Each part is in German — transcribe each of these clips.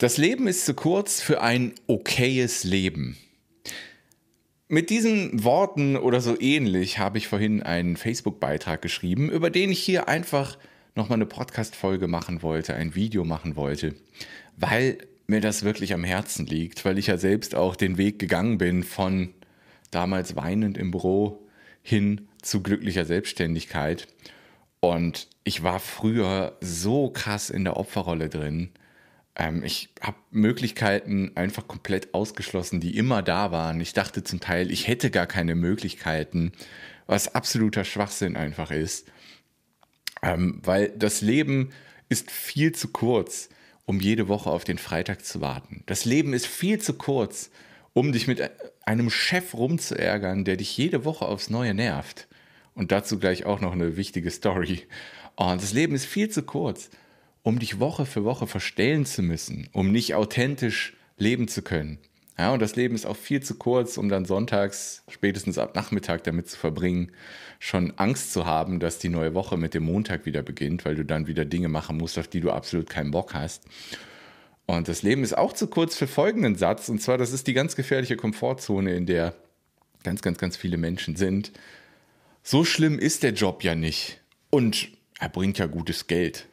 Das Leben ist zu kurz für ein okayes Leben. Mit diesen Worten oder so ähnlich habe ich vorhin einen Facebook-Beitrag geschrieben, über den ich hier einfach nochmal eine Podcast-Folge machen wollte, ein Video machen wollte, weil mir das wirklich am Herzen liegt, weil ich ja selbst auch den Weg gegangen bin von damals weinend im Büro hin zu glücklicher Selbstständigkeit. Und ich war früher so krass in der Opferrolle drin, ähm, ich habe Möglichkeiten einfach komplett ausgeschlossen, die immer da waren. Ich dachte zum Teil, ich hätte gar keine Möglichkeiten, was absoluter Schwachsinn einfach ist. Ähm, weil das Leben ist viel zu kurz, um jede Woche auf den Freitag zu warten. Das Leben ist viel zu kurz, um dich mit einem Chef rumzuärgern, der dich jede Woche aufs Neue nervt. Und dazu gleich auch noch eine wichtige Story. Und das Leben ist viel zu kurz, um dich Woche für Woche verstellen zu müssen, um nicht authentisch leben zu können. Ja, und das Leben ist auch viel zu kurz, um dann sonntags, spätestens ab Nachmittag damit zu verbringen, schon Angst zu haben, dass die neue Woche mit dem Montag wieder beginnt, weil du dann wieder Dinge machen musst, auf die du absolut keinen Bock hast. Und das Leben ist auch zu kurz für folgenden Satz, und zwar, das ist die ganz gefährliche Komfortzone, in der ganz, ganz, ganz viele Menschen sind. So schlimm ist der Job ja nicht. Und er bringt ja gutes Geld.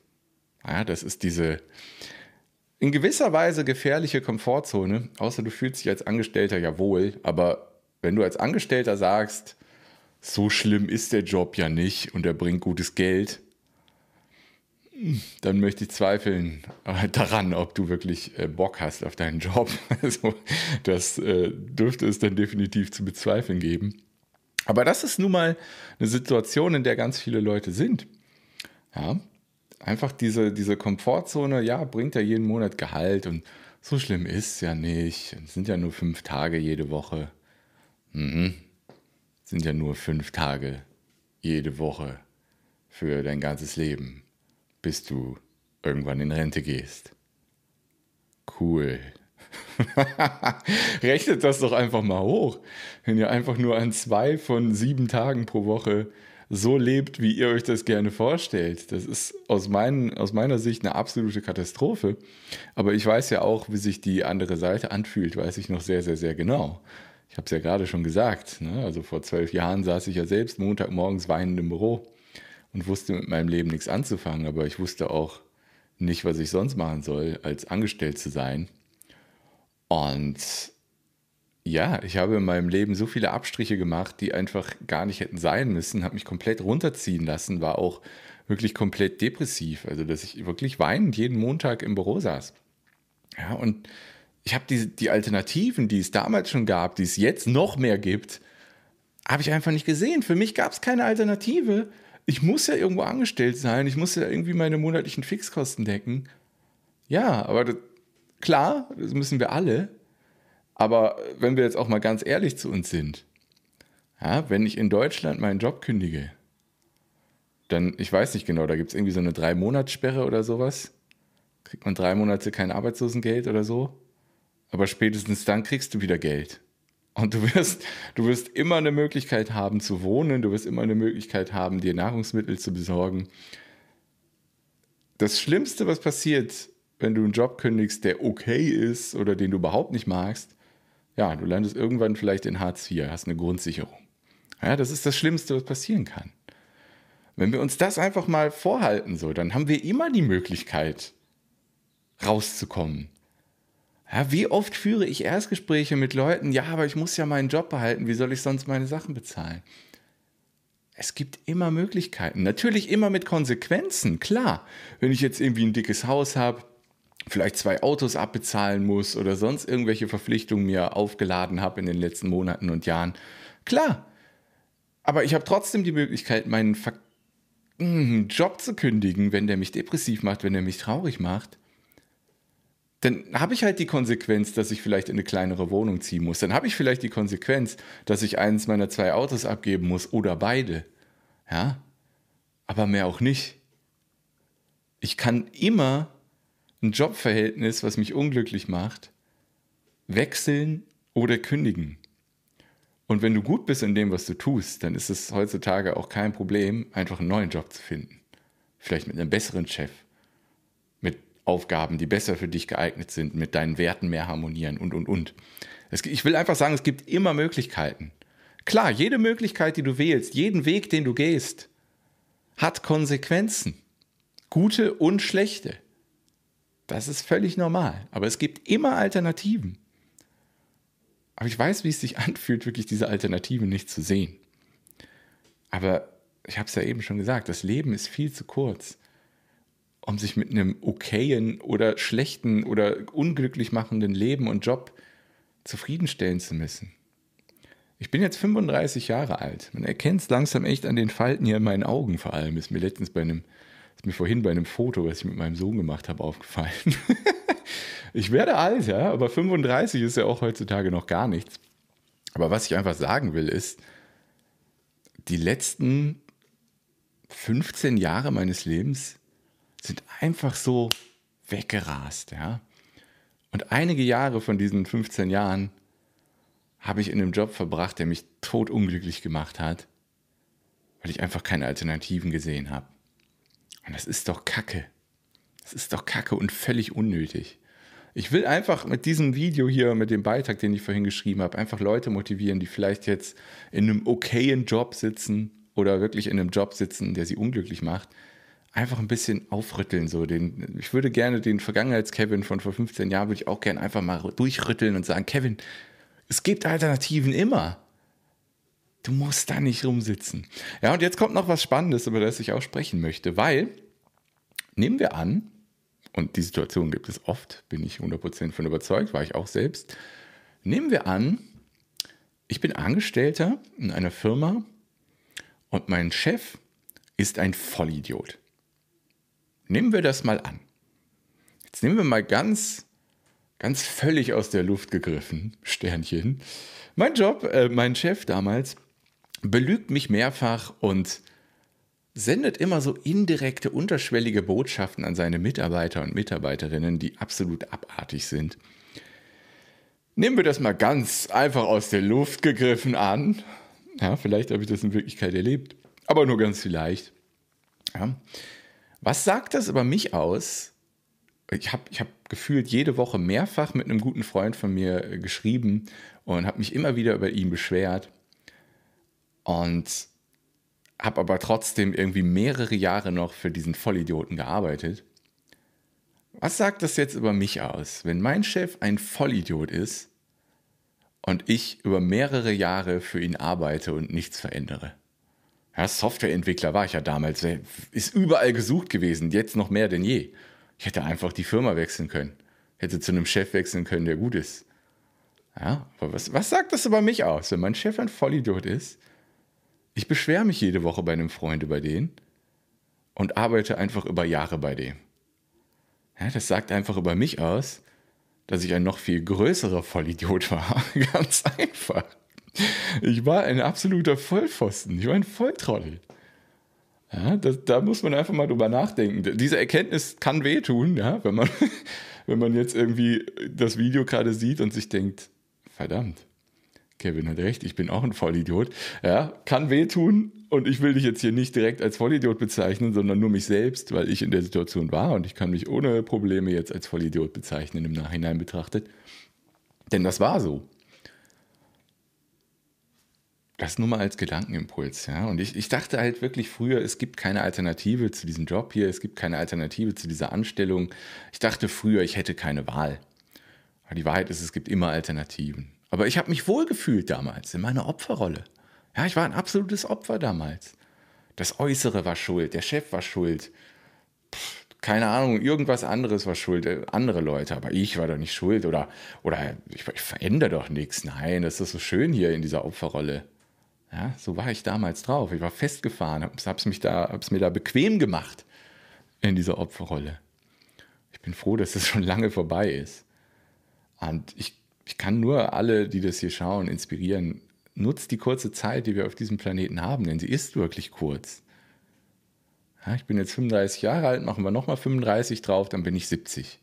Ja, das ist diese in gewisser Weise gefährliche Komfortzone, außer du fühlst dich als Angestellter ja wohl, aber wenn du als Angestellter sagst, so schlimm ist der Job ja nicht und er bringt gutes Geld, dann möchte ich zweifeln daran, ob du wirklich äh, Bock hast auf deinen Job. Also das äh, dürfte es dann definitiv zu bezweifeln geben. Aber das ist nun mal eine Situation, in der ganz viele Leute sind. Ja, einfach diese, diese Komfortzone, ja, bringt ja jeden Monat Gehalt und so schlimm ist es ja nicht. Es sind ja nur fünf Tage jede Woche. Mhm. sind ja nur fünf Tage jede Woche für dein ganzes Leben, bis du irgendwann in Rente gehst. Cool. Rechnet das doch einfach mal hoch. Wenn ihr einfach nur an zwei von sieben Tagen pro Woche so lebt, wie ihr euch das gerne vorstellt. Das ist aus, mein, aus meiner Sicht eine absolute Katastrophe. Aber ich weiß ja auch, wie sich die andere Seite anfühlt, weiß ich noch sehr, sehr, sehr genau. Ich habe es ja gerade schon gesagt. Ne? Also vor zwölf Jahren saß ich ja selbst Montagmorgens weinend im Büro und wusste mit meinem Leben nichts anzufangen. Aber ich wusste auch nicht, was ich sonst machen soll, als angestellt zu sein. Und ja, ich habe in meinem Leben so viele Abstriche gemacht, die einfach gar nicht hätten sein müssen, habe mich komplett runterziehen lassen, war auch wirklich komplett depressiv, also dass ich wirklich weinend jeden Montag im Büro saß. Ja, und ich habe die, die Alternativen, die es damals schon gab, die es jetzt noch mehr gibt, habe ich einfach nicht gesehen. Für mich gab es keine Alternative. Ich muss ja irgendwo angestellt sein, ich muss ja irgendwie meine monatlichen Fixkosten decken. Ja, aber das, klar, das müssen wir alle. Aber wenn wir jetzt auch mal ganz ehrlich zu uns sind, ja, wenn ich in Deutschland meinen Job kündige, dann, ich weiß nicht genau, da gibt es irgendwie so eine Drei-Monats-Sperre oder sowas. Kriegt man drei Monate kein Arbeitslosengeld oder so. Aber spätestens dann kriegst du wieder Geld. Und du wirst, du wirst immer eine Möglichkeit haben zu wohnen, du wirst immer eine Möglichkeit haben, dir Nahrungsmittel zu besorgen. Das Schlimmste, was passiert, wenn du einen Job kündigst, der okay ist oder den du überhaupt nicht magst, ja, du landest irgendwann vielleicht in Hartz IV, hast eine Grundsicherung. Ja, das ist das Schlimmste, was passieren kann. Wenn wir uns das einfach mal vorhalten, so, dann haben wir immer die Möglichkeit, rauszukommen. Ja, wie oft führe ich Erstgespräche mit Leuten, ja, aber ich muss ja meinen Job behalten, wie soll ich sonst meine Sachen bezahlen? Es gibt immer Möglichkeiten. Natürlich immer mit Konsequenzen, klar. Wenn ich jetzt irgendwie ein dickes Haus habe, vielleicht zwei Autos abbezahlen muss oder sonst irgendwelche Verpflichtungen mir aufgeladen habe in den letzten Monaten und Jahren. Klar. Aber ich habe trotzdem die Möglichkeit, meinen Ver hm, Job zu kündigen, wenn der mich depressiv macht, wenn der mich traurig macht. Dann habe ich halt die Konsequenz, dass ich vielleicht in eine kleinere Wohnung ziehen muss. Dann habe ich vielleicht die Konsequenz, dass ich eines meiner zwei Autos abgeben muss oder beide. Ja? Aber mehr auch nicht. Ich kann immer ein Jobverhältnis, was mich unglücklich macht, wechseln oder kündigen. Und wenn du gut bist in dem, was du tust, dann ist es heutzutage auch kein Problem, einfach einen neuen Job zu finden. Vielleicht mit einem besseren Chef, mit Aufgaben, die besser für dich geeignet sind, mit deinen Werten mehr harmonieren und, und, und. Es, ich will einfach sagen, es gibt immer Möglichkeiten. Klar, jede Möglichkeit, die du wählst, jeden Weg, den du gehst, hat Konsequenzen. Gute und schlechte. Das ist völlig normal. Aber es gibt immer Alternativen. Aber ich weiß, wie es sich anfühlt, wirklich diese Alternativen nicht zu sehen. Aber ich habe es ja eben schon gesagt, das Leben ist viel zu kurz, um sich mit einem okayen oder schlechten oder unglücklich machenden Leben und Job zufriedenstellen zu müssen. Ich bin jetzt 35 Jahre alt. Man erkennt es langsam echt an den Falten hier in meinen Augen vor allem. Ist mir letztens bei einem, ist mir vorhin bei einem Foto, was ich mit meinem Sohn gemacht habe, aufgefallen. ich werde alt, ja, aber 35 ist ja auch heutzutage noch gar nichts. Aber was ich einfach sagen will, ist, die letzten 15 Jahre meines Lebens sind einfach so weggerast, ja. Und einige Jahre von diesen 15 Jahren habe ich in einem Job verbracht, der mich totunglücklich gemacht hat, weil ich einfach keine Alternativen gesehen habe. Und das ist doch Kacke. Das ist doch Kacke und völlig unnötig. Ich will einfach mit diesem Video hier, mit dem Beitrag, den ich vorhin geschrieben habe, einfach Leute motivieren, die vielleicht jetzt in einem okayen Job sitzen oder wirklich in einem Job sitzen, der sie unglücklich macht, einfach ein bisschen aufrütteln. So den, ich würde gerne den Vergangenheits-Kevin von vor 15 Jahren, würde ich auch gerne einfach mal durchrütteln und sagen, Kevin, es gibt Alternativen immer. Du musst da nicht rumsitzen. Ja, und jetzt kommt noch was Spannendes, über das ich auch sprechen möchte, weil, nehmen wir an, und die Situation gibt es oft, bin ich 100% von überzeugt, war ich auch selbst. Nehmen wir an, ich bin Angestellter in einer Firma und mein Chef ist ein Vollidiot. Nehmen wir das mal an. Jetzt nehmen wir mal ganz ganz völlig aus der Luft gegriffen, Sternchen. Mein Job, äh, mein Chef damals, belügt mich mehrfach und sendet immer so indirekte, unterschwellige Botschaften an seine Mitarbeiter und Mitarbeiterinnen, die absolut abartig sind. Nehmen wir das mal ganz einfach aus der Luft gegriffen an. Ja, vielleicht habe ich das in Wirklichkeit erlebt, aber nur ganz vielleicht. Ja. Was sagt das über mich aus, ich habe ich hab gefühlt jede Woche mehrfach mit einem guten Freund von mir äh, geschrieben und habe mich immer wieder über ihn beschwert. Und habe aber trotzdem irgendwie mehrere Jahre noch für diesen Vollidioten gearbeitet. Was sagt das jetzt über mich aus, wenn mein Chef ein Vollidiot ist und ich über mehrere Jahre für ihn arbeite und nichts verändere? Ja, Softwareentwickler war ich ja damals, ist überall gesucht gewesen, jetzt noch mehr denn je. Ich hätte einfach die Firma wechseln können. Hätte zu einem Chef wechseln können, der gut ist. Ja, aber was, was sagt das über mich aus, wenn mein Chef ein Vollidiot ist? Ich beschwere mich jede Woche bei einem Freund über den und arbeite einfach über Jahre bei dem. Ja, das sagt einfach über mich aus, dass ich ein noch viel größerer Vollidiot war. Ganz einfach. Ich war ein absoluter Vollpfosten. Ich war ein Volltrottel. Ja, das, da muss man einfach mal drüber nachdenken. Diese Erkenntnis kann wehtun, ja, wenn man, wenn man jetzt irgendwie das Video gerade sieht und sich denkt, verdammt, Kevin hat recht, ich bin auch ein Vollidiot. Ja, kann wehtun und ich will dich jetzt hier nicht direkt als Vollidiot bezeichnen, sondern nur mich selbst, weil ich in der Situation war und ich kann mich ohne Probleme jetzt als Vollidiot bezeichnen im Nachhinein betrachtet. Denn das war so. Das nur mal als Gedankenimpuls, ja. Und ich, ich dachte halt wirklich früher, es gibt keine Alternative zu diesem Job hier, es gibt keine Alternative zu dieser Anstellung. Ich dachte früher, ich hätte keine Wahl. Aber die Wahrheit ist, es gibt immer Alternativen. Aber ich habe mich wohlgefühlt damals in meiner Opferrolle. Ja, ich war ein absolutes Opfer damals. Das Äußere war schuld, der Chef war schuld. Pff, keine Ahnung, irgendwas anderes war schuld, äh, andere Leute, aber ich war doch nicht schuld oder, oder ich, ich verändere doch nichts. Nein, das ist so schön hier in dieser Opferrolle. Ja, so war ich damals drauf. Ich war festgefahren, habe es mir da bequem gemacht in dieser Opferrolle. Ich bin froh, dass das schon lange vorbei ist. Und ich, ich kann nur alle, die das hier schauen, inspirieren. Nutzt die kurze Zeit, die wir auf diesem Planeten haben, denn sie ist wirklich kurz. Ja, ich bin jetzt 35 Jahre alt, machen wir nochmal 35 drauf, dann bin ich 70.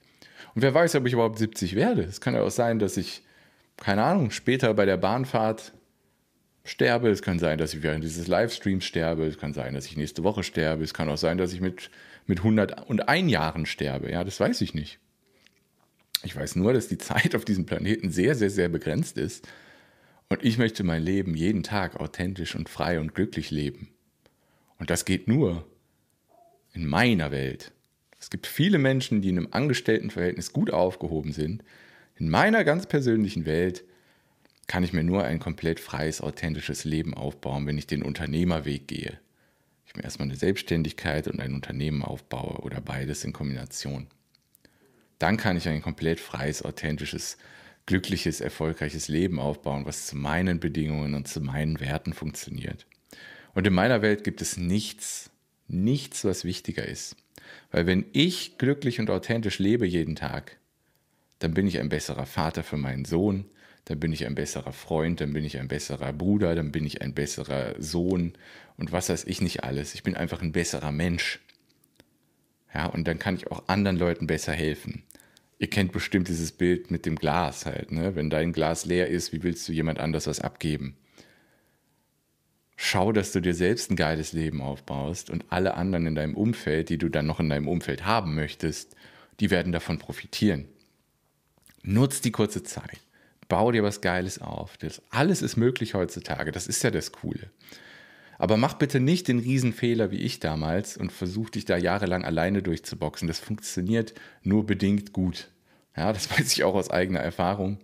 Und wer weiß, ob ich überhaupt 70 werde. Es kann ja auch sein, dass ich, keine Ahnung, später bei der Bahnfahrt sterbe. Es kann sein, dass ich während dieses Livestreams sterbe. Es kann sein, dass ich nächste Woche sterbe. Es kann auch sein, dass ich mit, mit 101 Jahren sterbe. Ja, das weiß ich nicht. Ich weiß nur, dass die Zeit auf diesem Planeten sehr, sehr, sehr begrenzt ist. Und ich möchte mein Leben jeden Tag authentisch und frei und glücklich leben. Und das geht nur in meiner Welt. Es gibt viele Menschen, die in einem Angestelltenverhältnis gut aufgehoben sind. In meiner ganz persönlichen Welt kann ich mir nur ein komplett freies, authentisches Leben aufbauen, wenn ich den Unternehmerweg gehe. Ich mir erstmal eine Selbstständigkeit und ein Unternehmen aufbaue oder beides in Kombination. Dann kann ich ein komplett freies, authentisches, glückliches, erfolgreiches Leben aufbauen, was zu meinen Bedingungen und zu meinen Werten funktioniert. Und in meiner Welt gibt es nichts, nichts, was wichtiger ist. Weil wenn ich glücklich und authentisch lebe jeden Tag, dann bin ich ein besserer Vater für meinen Sohn, dann bin ich ein besserer Freund, dann bin ich ein besserer Bruder, dann bin ich ein besserer Sohn und was weiß ich nicht alles. Ich bin einfach ein besserer Mensch. Ja, und dann kann ich auch anderen Leuten besser helfen. Ihr kennt bestimmt dieses Bild mit dem Glas halt, ne? Wenn dein Glas leer ist, wie willst du jemand anders was abgeben? schau, dass du dir selbst ein geiles Leben aufbaust und alle anderen in deinem Umfeld, die du dann noch in deinem Umfeld haben möchtest, die werden davon profitieren. Nutz die kurze Zeit. Bau dir was Geiles auf. Das alles ist möglich heutzutage. Das ist ja das Coole. Aber mach bitte nicht den Riesenfehler wie ich damals und versuch dich da jahrelang alleine durchzuboxen. Das funktioniert nur bedingt gut. Ja, das weiß ich auch aus eigener Erfahrung.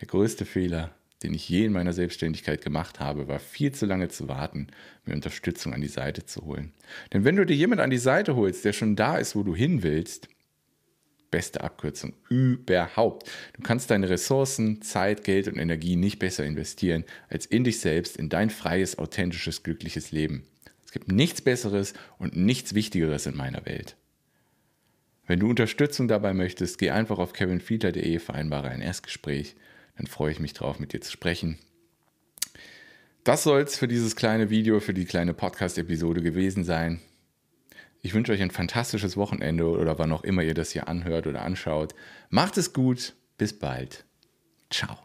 Der größte Fehler den ich je in meiner Selbstständigkeit gemacht habe, war viel zu lange zu warten, mir Unterstützung an die Seite zu holen. Denn wenn du dir jemand an die Seite holst, der schon da ist, wo du hin willst, beste Abkürzung überhaupt. Du kannst deine Ressourcen, Zeit, Geld und Energie nicht besser investieren als in dich selbst, in dein freies, authentisches, glückliches Leben. Es gibt nichts Besseres und nichts Wichtigeres in meiner Welt. Wenn du Unterstützung dabei möchtest, geh einfach auf kevinfiedler.de, vereinbare ein Erstgespräch dann freue ich mich drauf, mit dir zu sprechen. Das soll es für dieses kleine Video, für die kleine Podcast-Episode gewesen sein. Ich wünsche euch ein fantastisches Wochenende oder wann auch immer ihr das hier anhört oder anschaut. Macht es gut, bis bald. Ciao.